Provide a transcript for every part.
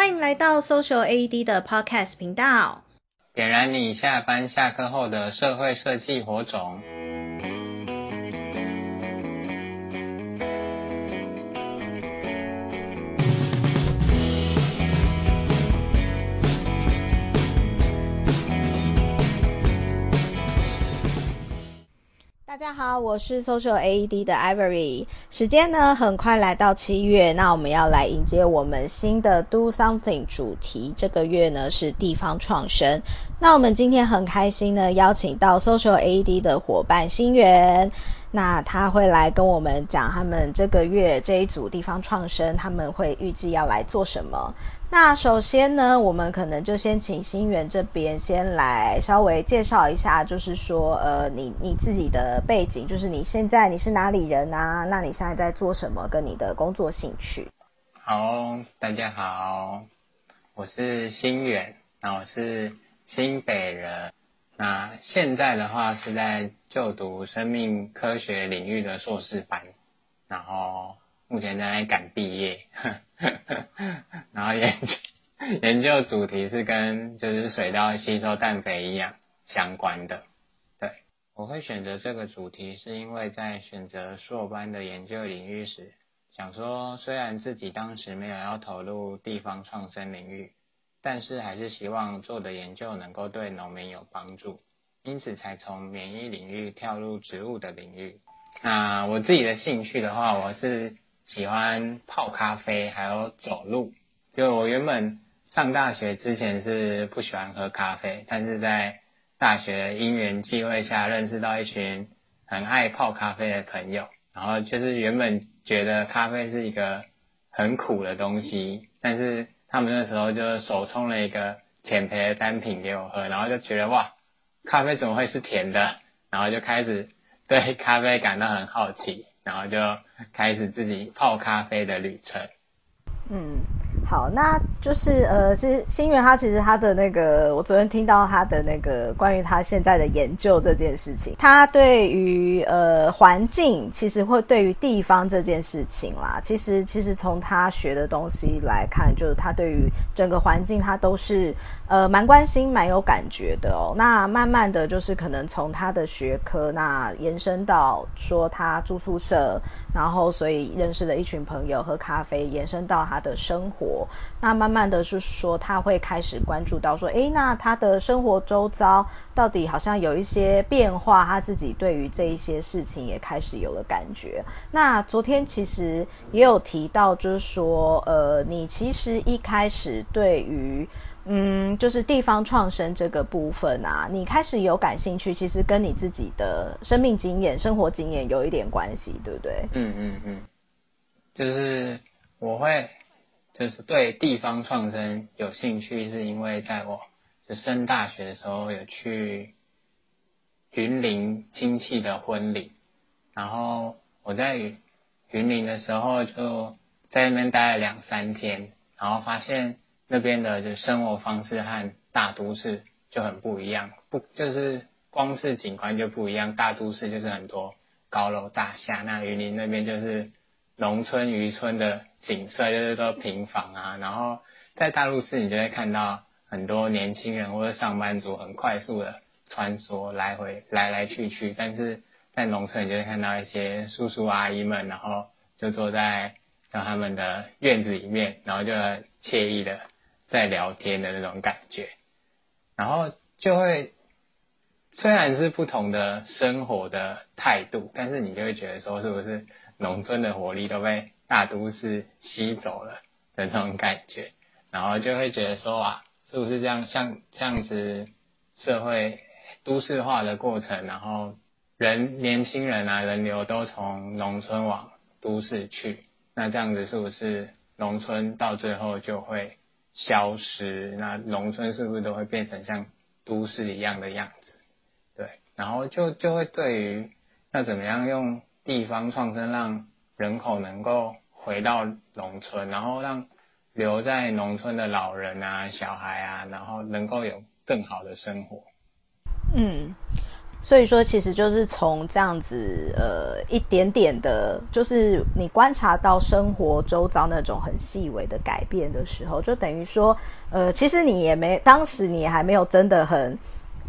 欢迎来到 Social AED 的 Podcast 频道，点燃你下班下课后的社会设计火种。大家好，我是 Social AED 的 Ivory。时间呢，很快来到七月，那我们要来迎接我们新的 Do Something 主题。这个月呢是地方创生。那我们今天很开心呢，邀请到 Social AED 的伙伴新源。那他会来跟我们讲他们这个月这一组地方创生，他们会预计要来做什么。那首先呢，我们可能就先请新源这边先来稍微介绍一下，就是说，呃，你你自己的背景，就是你现在你是哪里人啊？那你现在在做什么？跟你的工作兴趣。好，大家好，我是新源，那我是新北人，那现在的话是在就读生命科学领域的硕士班，然后。目前在赶毕业，然后研究研究主题是跟就是水稻吸收氮肥一样相关的。对，我会选择这个主题，是因为在选择硕班的研究领域时，想说虽然自己当时没有要投入地方创生领域，但是还是希望做的研究能够对农民有帮助，因此才从免疫领域跳入植物的领域。那我自己的兴趣的话，我是。喜欢泡咖啡，还有走路。就我原本上大学之前是不喜欢喝咖啡，但是在大学因缘际会下认识到一群很爱泡咖啡的朋友，然后就是原本觉得咖啡是一个很苦的东西，但是他们那时候就手冲了一个浅焙的单品给我喝，然后就觉得哇，咖啡怎么会是甜的？然后就开始对咖啡感到很好奇。然后就开始自己泡咖啡的旅程。嗯，好，那就是呃，是新源他其实他的那个，我昨天听到他的那个关于他现在的研究这件事情，他对于呃环境，其实会对于地方这件事情啦，其实其实从他学的东西来看，就是他对于整个环境他都是呃蛮关心、蛮有感觉的哦。那慢慢的就是可能从他的学科那延伸到说他住宿舍，然后所以认识了一群朋友喝咖啡，延伸到他。的生活，那慢慢的是说，他会开始关注到说，诶，那他的生活周遭到底好像有一些变化，他自己对于这一些事情也开始有了感觉。那昨天其实也有提到，就是说，呃，你其实一开始对于，嗯，就是地方创生这个部分啊，你开始有感兴趣，其实跟你自己的生命经验、生活经验有一点关系，对不对？嗯嗯嗯，就是我会。就是对地方创生有兴趣，是因为在我就升大学的时候有去云林亲戚的婚礼，然后我在云林的时候就在那边待了两三天，然后发现那边的就生活方式和大都市就很不一样，不就是光是景观就不一样，大都市就是很多高楼大厦，那云林那边就是。农村渔村的景色就是说平房啊，然后在大陆市你就会看到很多年轻人或者上班族很快速的穿梭来回来来去去，但是在农村你就会看到一些叔叔阿姨们，然后就坐在像他们的院子里面，然后就很惬意的在聊天的那种感觉，然后就会虽然是不同的生活的态度，但是你就会觉得说是不是？农村的活力都被大都市吸走了的那种感觉，然后就会觉得说哇，是不是这样像这样子社会都市化的过程，然后人年轻人啊人流都从农村往都市去，那这样子是不是农村到最后就会消失？那农村是不是都会变成像都市一样的样子？对，然后就就会对于那怎么样用。地方创生让人口能够回到农村，然后让留在农村的老人啊、小孩啊，然后能够有更好的生活。嗯。所以说，其实就是从这样子，呃，一点点的，就是你观察到生活周遭那种很细微的改变的时候，就等于说，呃，其实你也没，当时你也还没有真的很。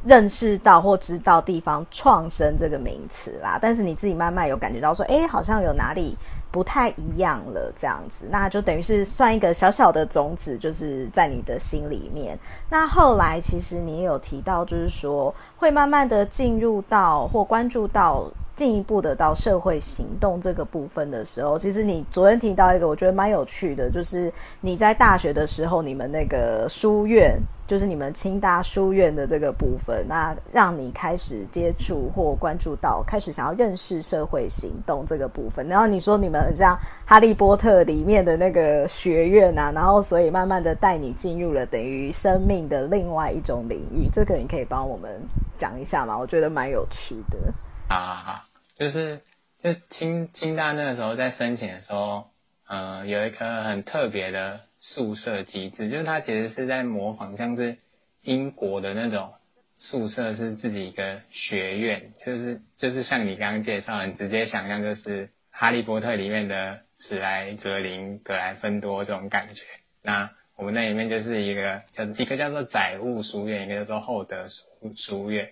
认识到或知道地方创生这个名词啦，但是你自己慢慢有感觉到说，哎，好像有哪里不太一样了这样子，那就等于是算一个小小的种子，就是在你的心里面。那后来其实你也有提到，就是说会慢慢的进入到或关注到。进一步的到社会行动这个部分的时候，其实你昨天提到一个我觉得蛮有趣的，就是你在大学的时候，你们那个书院，就是你们清大书院的这个部分，那让你开始接触或关注到，开始想要认识社会行动这个部分。然后你说你们像哈利波特里面的那个学院啊，然后所以慢慢的带你进入了等于生命的另外一种领域，这个你可以帮我们讲一下吗？我觉得蛮有趣的。啊。就是就清清大那个时候在申请的时候，呃，有一个很特别的宿舍机制，就是它其实是在模仿像是英国的那种宿舍，是自己一个学院，就是就是像你刚刚介绍，你直接想象就是哈利波特里面的史莱哲林、格莱芬多这种感觉。那我们那里面就是一个叫一个叫做载物书院，一个叫做厚德书书院，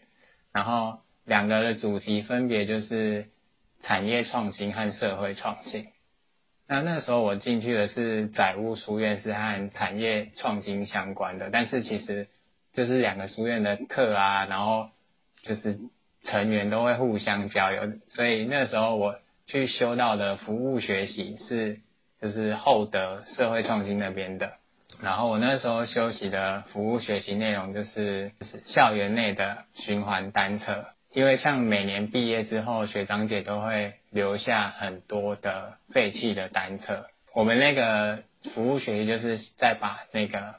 然后。两个的主题分别就是产业创新和社会创新。那那时候我进去的是载物书院，是和产业创新相关的，但是其实就是两个书院的课啊，然后就是成员都会互相交流，所以那时候我去修到的服务学习是就是厚德社会创新那边的，然后我那时候修习的服务学习内容就是就是校园内的循环单车。因为像每年毕业之后，学长姐都会留下很多的废弃的单车。我们那个服务学习就是在把那个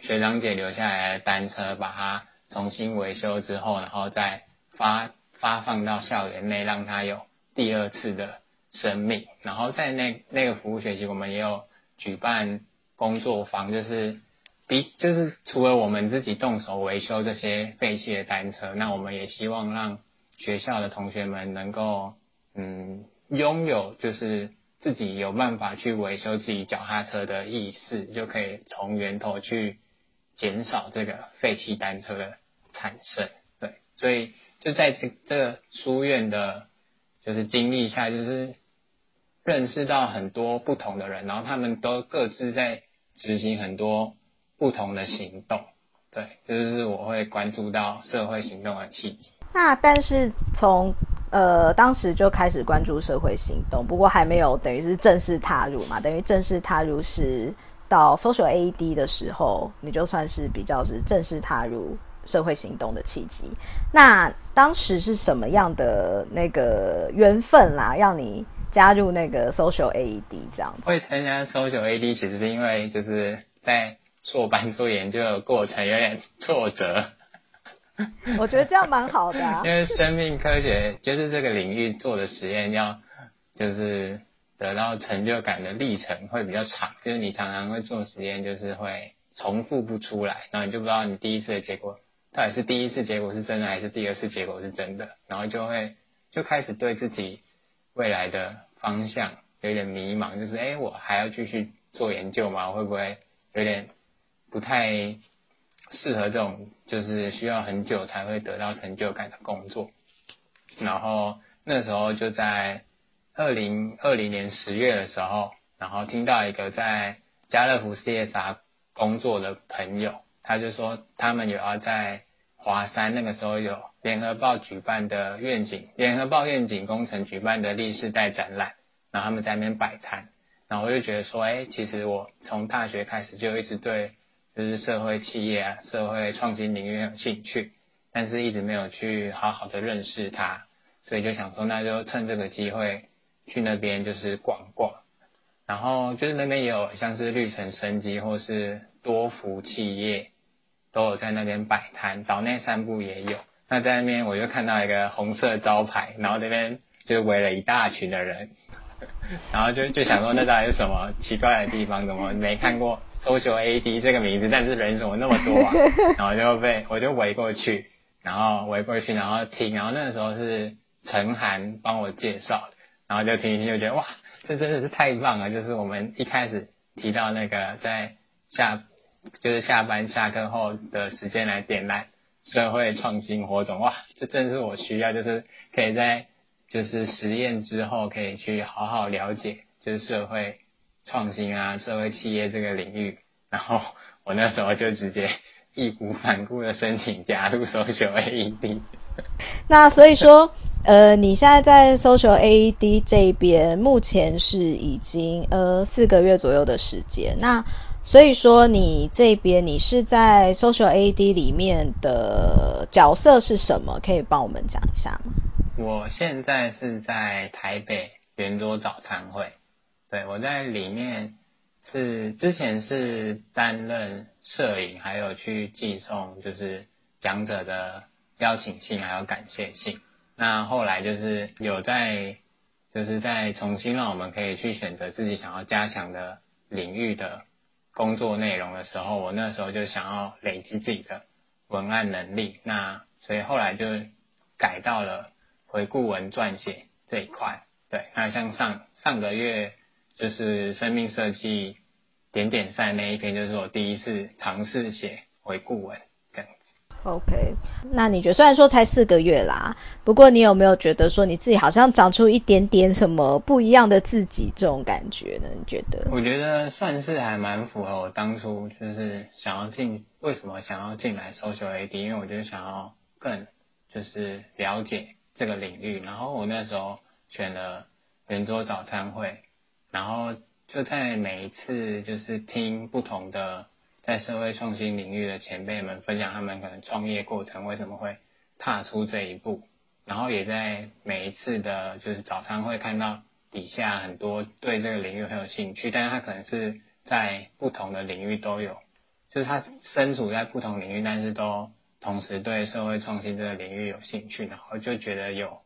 学长姐留下来的单车，把它重新维修之后，然后再发发放到校园内，让它有第二次的生命。然后在那那个服务学习，我们也有举办工作坊，就是。比就是除了我们自己动手维修这些废弃的单车，那我们也希望让学校的同学们能够嗯拥有就是自己有办法去维修自己脚踏车的意识，就可以从源头去减少这个废弃单车的产生。对，所以就在这这书院的，就是经历下，就是认识到很多不同的人，然后他们都各自在执行很多。不同的行动，对，这就是我会关注到社会行动的契机。那但是从呃当时就开始关注社会行动，不过还没有等于是正式踏入嘛，等于正式踏入是到 Social AED 的时候，你就算是比较是正式踏入社会行动的契机。那当时是什么样的那个缘分啦，让你加入那个 Social AED 这样子？会参加 Social AED 其实是因为就是在。硕班做研究的过程有点挫折，我觉得这样蛮好的啊。因为生命科学就是这个领域做的实验，要就是得到成就感的历程会比较长，就是你常常会做实验，就是会重复不出来，然后你就不知道你第一次的结果到底是第一次结果是真的还是第二次结果是真的，然后就会就开始对自己未来的方向有点迷茫，就是哎，我还要继续做研究吗？会不会有点？不太适合这种就是需要很久才会得到成就感的工作，然后那时候就在二零二零年十月的时候，然后听到一个在家乐福 CSR 工作的朋友，他就说他们有要在华山那个时候有联合报举办的愿景，联合报愿景工程举办的历世代展览，然后他们在那边摆摊，然后我就觉得说，哎，其实我从大学开始就一直对。就是社会企业啊，社会创新领域很有兴趣，但是一直没有去好好的认识它，所以就想说，那就趁这个机会去那边就是逛逛，然后就是那边也有像是绿城生机或是多福企业都有在那边摆摊，岛内散步也有。那在那边我就看到一个红色招牌，然后那边就围了一大群的人，然后就就想说，那到底是什么奇怪的地方？怎么没看过？Social AED 这个名字，但是人怎么那么多啊？然后就被我就围过去，然后围过去，然后听，然后那个时候是陈涵帮我介绍的，然后就听一听，就觉得哇，这真的是太棒了！就是我们一开始提到那个在下，就是下班下课后的时间来点燃社会创新活动，哇，这正是我需要，就是可以在就是实验之后可以去好好了解，就是社会创新啊，社会企业这个领域，然后我那时候就直接。义无反顾的申请加入 Social AED。那所以说，呃，你现在在 Social AED 这边，目前是已经呃四个月左右的时间。那所以说，你这边你是在 Social AED 里面的角色是什么？可以帮我们讲一下吗？我现在是在台北圆桌早餐会，对，我在里面。是之前是担任摄影，还有去寄送，就是讲者的邀请信，还有感谢信。那后来就是有在，就是在重新让我们可以去选择自己想要加强的领域的工作内容的时候，我那时候就想要累积自己的文案能力。那所以后来就改到了回顾文撰写这一块。对，那像上上个月。就是生命设计点点赛那一篇，就是我第一次尝试写回顾文这样子。OK，那你觉得虽然说才四个月啦，不过你有没有觉得说你自己好像长出一点点什么不一样的自己这种感觉呢？你觉得？我觉得算是还蛮符合我当初就是想要进，为什么想要进来 Social AD，因为我就想要更就是了解这个领域，然后我那时候选了圆桌早餐会。然后就在每一次就是听不同的在社会创新领域的前辈们分享他们可能创业过程为什么会踏出这一步，然后也在每一次的就是早餐会看到底下很多对这个领域很有兴趣，但是他可能是在不同的领域都有，就是他身处在不同领域，但是都同时对社会创新这个领域有兴趣，然后就觉得有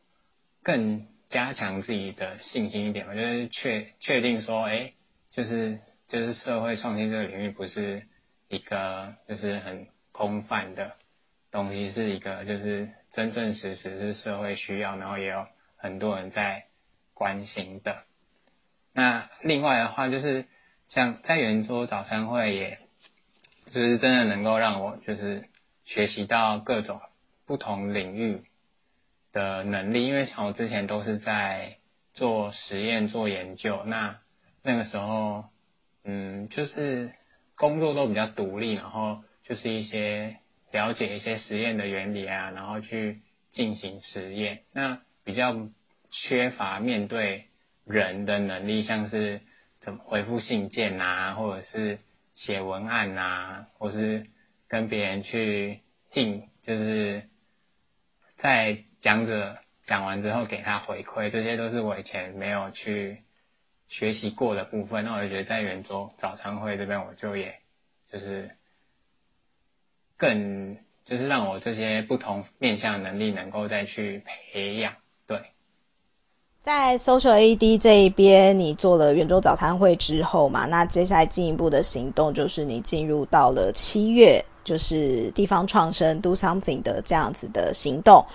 更。加强自己的信心一点嘛，就是确确定说，哎，就是就是社会创新这个领域不是一个就是很空泛的东西，是一个就是真正实实是社会需要，然后也有很多人在关心的。那另外的话，就是像在圆桌早餐会，也就是真的能够让我就是学习到各种不同领域。的能力，因为像我之前都是在做实验、做研究，那那个时候，嗯，就是工作都比较独立，然后就是一些了解一些实验的原理啊，然后去进行实验，那比较缺乏面对人的能力，像是怎么回复信件啊，或者是写文案啊，或是跟别人去听，就是在。讲者讲完之后给他回馈，这些都是我以前没有去学习过的部分。那我就觉得在圆桌早餐会这边，我就也就是更就是让我这些不同面向能力能够再去培养。对，在 Social AD 这一边，你做了圆桌早餐会之后嘛，那接下来进一步的行动就是你进入到了七月，就是地方创生 Do Something 的这样子的行动。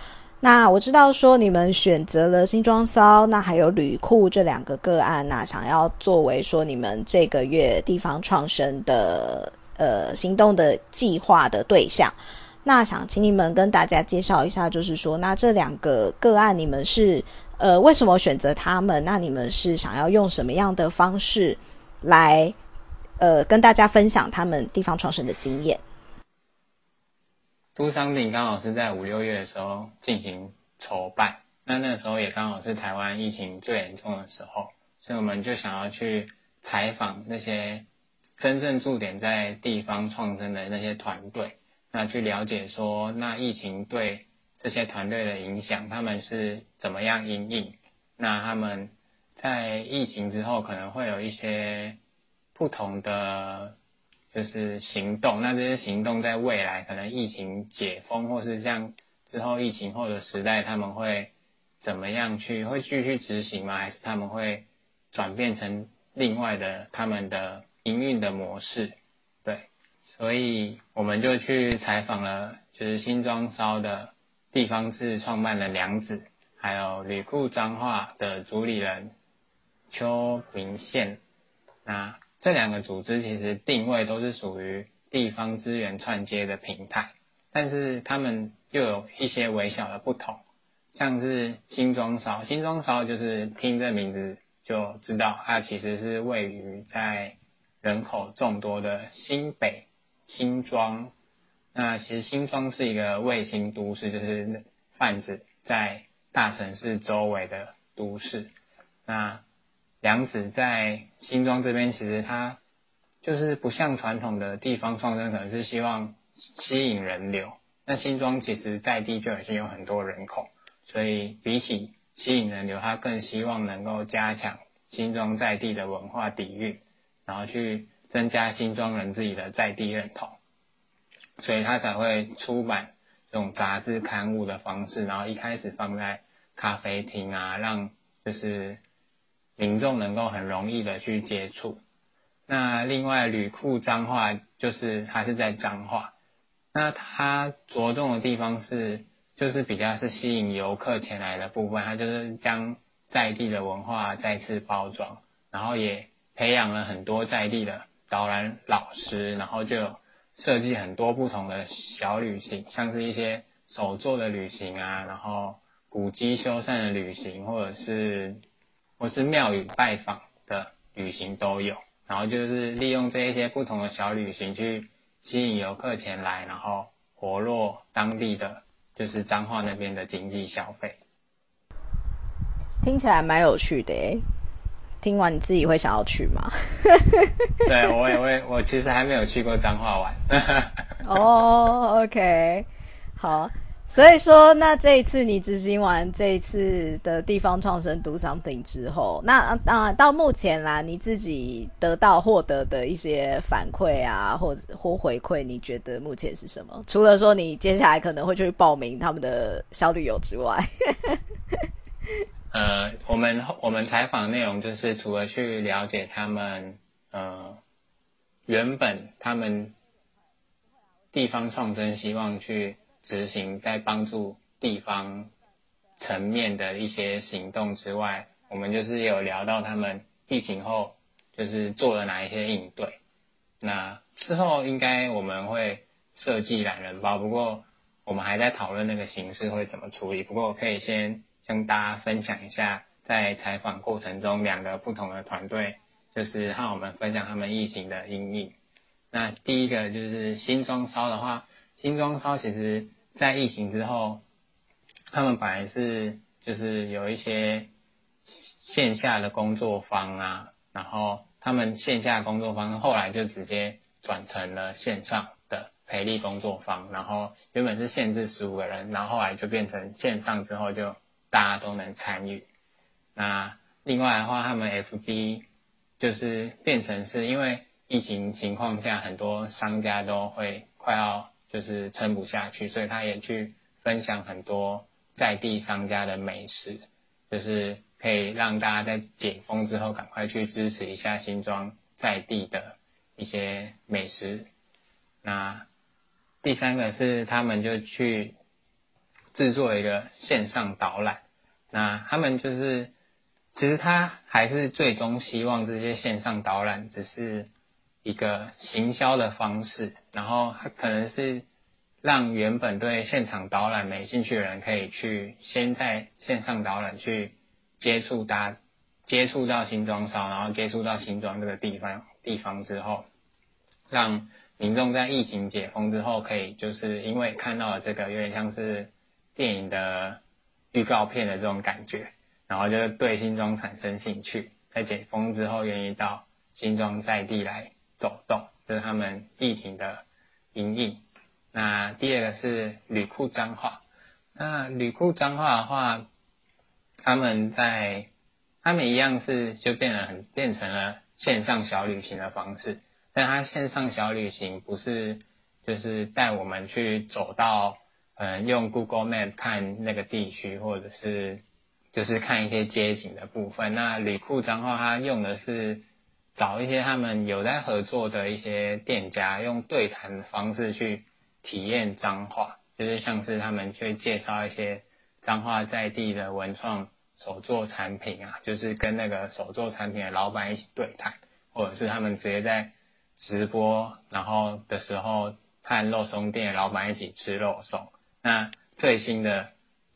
那我知道说你们选择了新庄骚，那还有旅库这两个个案呐，想要作为说你们这个月地方创生的呃行动的计划的对象。那想请你们跟大家介绍一下，就是说那这两个个案你们是呃为什么选择他们？那你们是想要用什么样的方式来呃跟大家分享他们地方创生的经验？Do Something 刚好是在五六月的时候进行筹办，那那时候也刚好是台湾疫情最严重的时候，所以我们就想要去采访那些真正驻点在地方创生的那些团队，那去了解说，那疫情对这些团队的影响，他们是怎么样因应，那他们在疫情之后可能会有一些不同的。就是行动，那这些行动在未来可能疫情解封，或是像之后疫情后的时代，他们会怎么样去？会继续执行吗？还是他们会转变成另外的他们的营运的模式？对，所以我们就去采访了，就是新庄烧的地方志创办的梁子，还有旅库彰化的主理人邱明宪。那这两个组织其实定位都是属于地方资源串接的平台，但是他们又有一些微小的不同，像是新庄烧，新庄烧就是听这名字就知道，它其实是位于在人口众多的新北新庄。那其实新庄是一个卫星都市，就是泛指在大城市周围的都市。那梁子在新庄这边，其实他就是不像传统的地方创生，可能是希望吸引人流。那新庄其实在地就已经有很多人口，所以比起吸引人流，他更希望能够加强新庄在地的文化底蕴，然后去增加新庄人自己的在地认同，所以他才会出版这种杂志刊物的方式，然后一开始放在咖啡厅啊，让就是。民众能够很容易的去接触。那另外旅库彰化就是它是在彰化，那它着重的地方是就是比较是吸引游客前来的部分，它就是将在地的文化再次包装，然后也培养了很多在地的导览老师，然后就设计很多不同的小旅行，像是一些手作的旅行啊，然后古迹修缮的旅行，或者是。或是庙宇拜访的旅行都有，然后就是利用这一些不同的小旅行去吸引游客前来，然后活络当地的就是彰化那边的经济消费。听起来蛮有趣的诶，听完你自己会想要去吗？对，我也会，我其实还没有去过彰化玩。哦、oh，OK，好。所以说，那这一次你执行完这一次的地方创生 Do Something 之后，那啊到目前啦，你自己得到获得的一些反馈啊，或者或回馈，你觉得目前是什么？除了说你接下来可能会去报名他们的小旅游之外，呃，我们我们采访内容就是除了去了解他们，呃，原本他们地方创生希望去。执行在帮助地方层面的一些行动之外，我们就是有聊到他们疫情后就是做了哪一些应对。那之后应该我们会设计懒人包，不过我们还在讨论那个形式会怎么处理。不过我可以先跟大家分享一下，在采访过程中两个不同的团队就是和我们分享他们疫情的阴影。那第一个就是新庄烧的话，新庄烧其实。在疫情之后，他们本来是就是有一些线下的工作坊啊，然后他们线下工作坊后来就直接转成了线上的培力工作坊，然后原本是限制十五个人，然后后来就变成线上之后就大家都能参与。那另外的话，他们 FB 就是变成是因为疫情情况下，很多商家都会快要。就是撑不下去，所以他也去分享很多在地商家的美食，就是可以让大家在解封之后赶快去支持一下新庄在地的一些美食。那第三个是他们就去制作一个线上导览，那他们就是其实他还是最终希望这些线上导览只是。一个行销的方式，然后它可能是让原本对现场导览没兴趣的人，可以去先在线上导览去接触搭，接触到新庄烧，然后接触到新庄这个地方地方之后，让民众在疫情解封之后，可以就是因为看到了这个有点像是电影的预告片的这种感觉，然后就对新庄产生兴趣，在解封之后愿意到新庄在地来。走动，就是他们疫情的阴影。那第二个是旅库彰化，那旅库彰化的话，他们在他们一样是就变得很变成了线上小旅行的方式，但他线上小旅行不是就是带我们去走到嗯用 Google Map 看那个地区，或者是就是看一些街景的部分。那旅库彰化他用的是。找一些他们有在合作的一些店家，用对谈的方式去体验彰化，就是像是他们去介绍一些彰化在地的文创手作产品啊，就是跟那个手作产品的老板一起对谈，或者是他们直接在直播然后的时候和肉松店的老板一起吃肉松。那最新的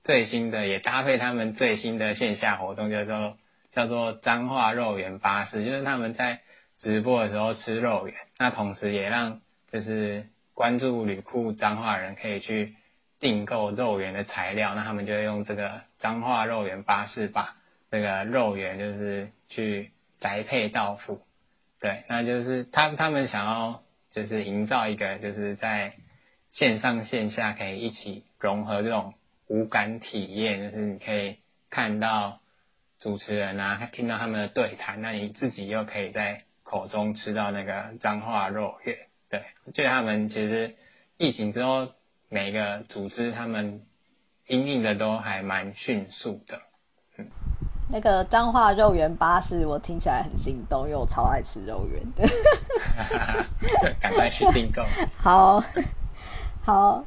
最新的也搭配他们最新的线下活动，叫做叫做彰化肉圆巴士，就是他们在直播的时候吃肉圆，那同时也让就是。关注旅库彰化人可以去订购肉圆的材料，那他们就会用这个彰化肉圆巴士把这个肉圆就是去宅配到府，对，那就是他他们想要就是营造一个就是在线上线下可以一起融合这种五感体验，就是你可以看到主持人啊，听到他们的对谈，那你自己又可以在口中吃到那个脏话肉圆。对，就他们其实疫情之后，每个组织他们应应的都还蛮迅速的。嗯，那个彰化肉圆巴士，我听起来很心动，因为我超爱吃肉圆的。赶快去订购。好，好，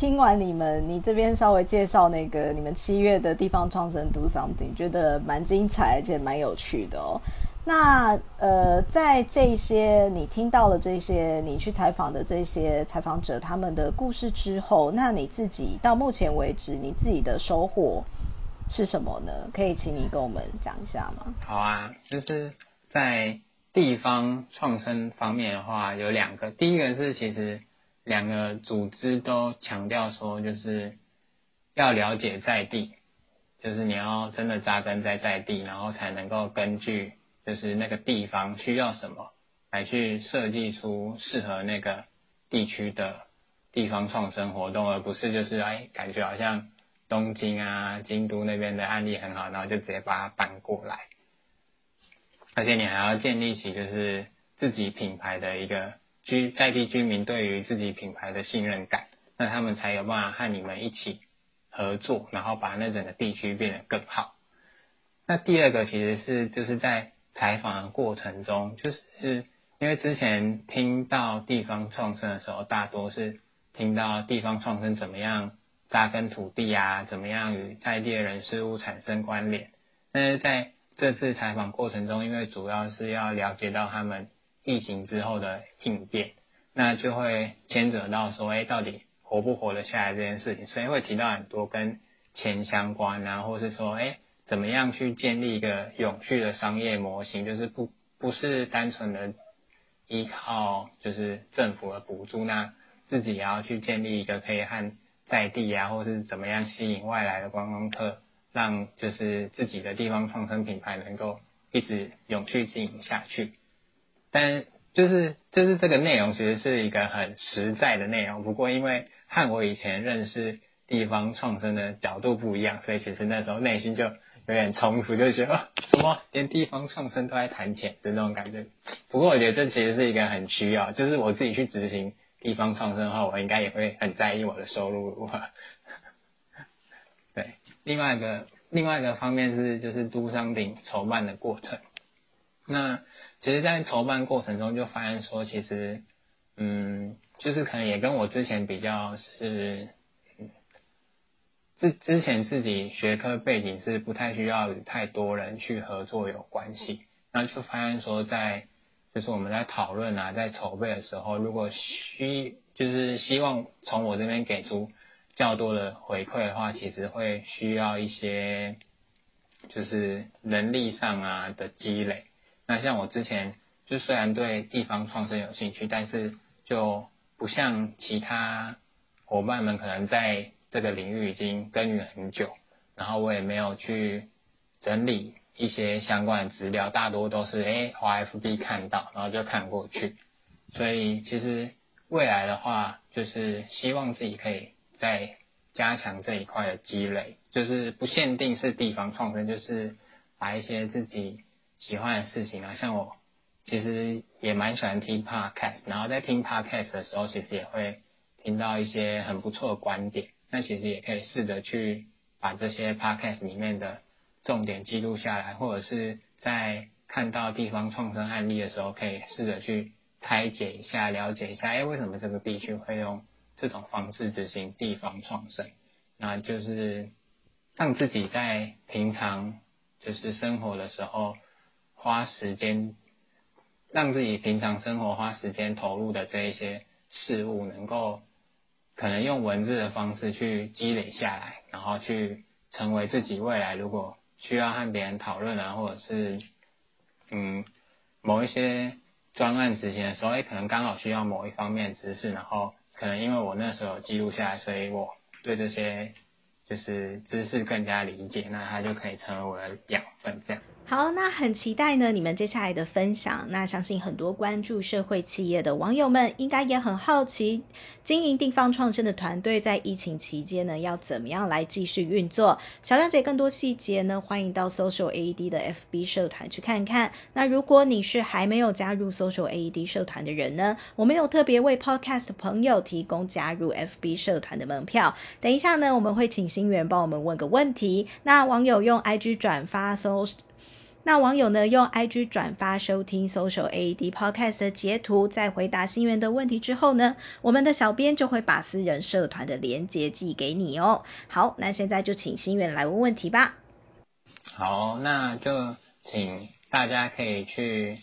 听完你们，你这边稍微介绍那个你们七月的地方创生 Do Something，觉得蛮精彩，而且蛮有趣的哦。那呃，在这些你听到的这些，你去采访的这些采访者他们的故事之后，那你自己到目前为止你自己的收获是什么呢？可以请你跟我们讲一下吗？好啊，就是在地方创生方面的话，有两个，第一个是其实两个组织都强调说，就是要了解在地，就是你要真的扎根在在地，然后才能够根据。就是那个地方需要什么，来去设计出适合那个地区的地方创生活动，而不是就是哎，感觉好像东京啊、京都那边的案例很好，然后就直接把它搬过来。而且你还要建立起就是自己品牌的一个居在地居民对于自己品牌的信任感，那他们才有办法和你们一起合作，然后把那整个地区变得更好。那第二个其实是就是在。采访的过程中，就是因为之前听到地方创生的时候，大多是听到地方创生怎么样扎根土地啊，怎么样与在地的人事物产生关联。但是在这次采访过程中，因为主要是要了解到他们疫情之后的应变，那就会牵扯到说，哎，到底活不活得下来这件事情，所以会提到很多跟钱相关啊，或是说，哎。怎么样去建立一个永续的商业模型？就是不不是单纯的依靠就是政府的补助，那自己也要去建立一个可以和在地啊，或是怎么样吸引外来的观光客，让就是自己的地方创生品牌能够一直永续经营下去。但就是就是这个内容其实是一个很实在的内容，不过因为和我以前认识地方创生的角度不一样，所以其实那时候内心就。有点冲突，就觉得 什么连地方创生都在谈钱的那种感觉。不过我觉得这其实是一个很需要，就是我自己去执行地方创生的话，我应该也会很在意我的收入如何。对，另外一个另外一个方面是就是 Do Something 筹办的过程。那其实，在筹办过程中就发现说，其实嗯，就是可能也跟我之前比较是。之之前自己学科背景是不太需要与太多人去合作有关系，那就发现说在就是我们在讨论啊，在筹备的时候，如果需就是希望从我这边给出较多的回馈的话，其实会需要一些就是能力上啊的积累。那像我之前就虽然对地方创生有兴趣，但是就不像其他伙伴们可能在。这个领域已经耕耘很久，然后我也没有去整理一些相关的资料，大多都是诶滑 FB 看到，然后就看过去。所以其实未来的话，就是希望自己可以再加强这一块的积累，就是不限定是地方创生，就是把一些自己喜欢的事情啊，像我其实也蛮喜欢听 Podcast，然后在听 Podcast 的时候，其实也会听到一些很不错的观点。那其实也可以试着去把这些 podcast 里面的重点记录下来，或者是在看到地方创生案例的时候，可以试着去拆解一下，了解一下，哎，为什么这个地区会用这种方式执行地方创生，那就是让自己在平常就是生活的时候花时间，让自己平常生活花时间投入的这一些事物，能够可能用文字的方式去积累下来，然后去成为自己未来如果需要和别人讨论啊，或者是嗯某一些专案执行的时候，哎，可能刚好需要某一方面知识，然后可能因为我那时候有记录下来，所以我对这些就是知识更加理解，那它就可以成为我的养分，这样。好，那很期待呢你们接下来的分享。那相信很多关注社会企业的网友们，应该也很好奇，经营地方创生的团队在疫情期间呢，要怎么样来继续运作？想了解更多细节呢，欢迎到 Social AED 的 FB 社团去看看。那如果你是还没有加入 Social AED 社团的人呢，我们有特别为 Podcast 朋友提供加入 FB 社团的门票。等一下呢，我们会请新源帮我们问个问题。那网友用 IG 转发搜。那网友呢，用 IG 转发收听 Social AED Podcast 的截图，在回答新源的问题之后呢，我们的小编就会把私人社团的连接寄给你哦。好，那现在就请心源来问问题吧。好，那就请大家可以去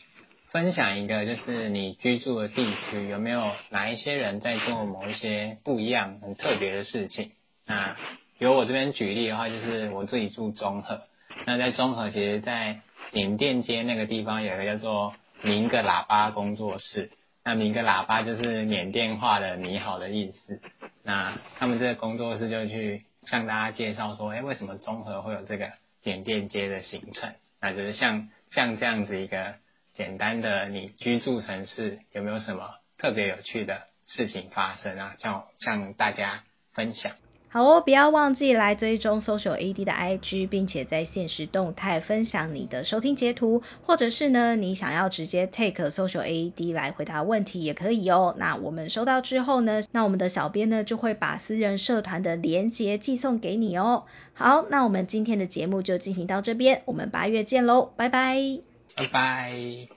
分享一个，就是你居住的地区有没有哪一些人在做某一些不一样、很特别的事情？那由我这边举例的话，就是我自己住中和，那在中和，其实，在缅甸街那个地方有一个叫做明个喇叭工作室，那明个喇叭就是缅甸话的你好的意思。那他们这个工作室就去向大家介绍说，哎，为什么综合会有这个缅甸街的形成？那就是像像这样子一个简单的你居住城市有没有什么特别有趣的事情发生啊？向向大家分享。好哦，不要忘记来追踪 Social AD 的 IG，并且在限时动态分享你的收听截图，或者是呢，你想要直接 take Social AD 来回答问题也可以哦。那我们收到之后呢，那我们的小编呢就会把私人社团的连结寄送给你哦。好，那我们今天的节目就进行到这边，我们八月见喽，拜拜，拜拜。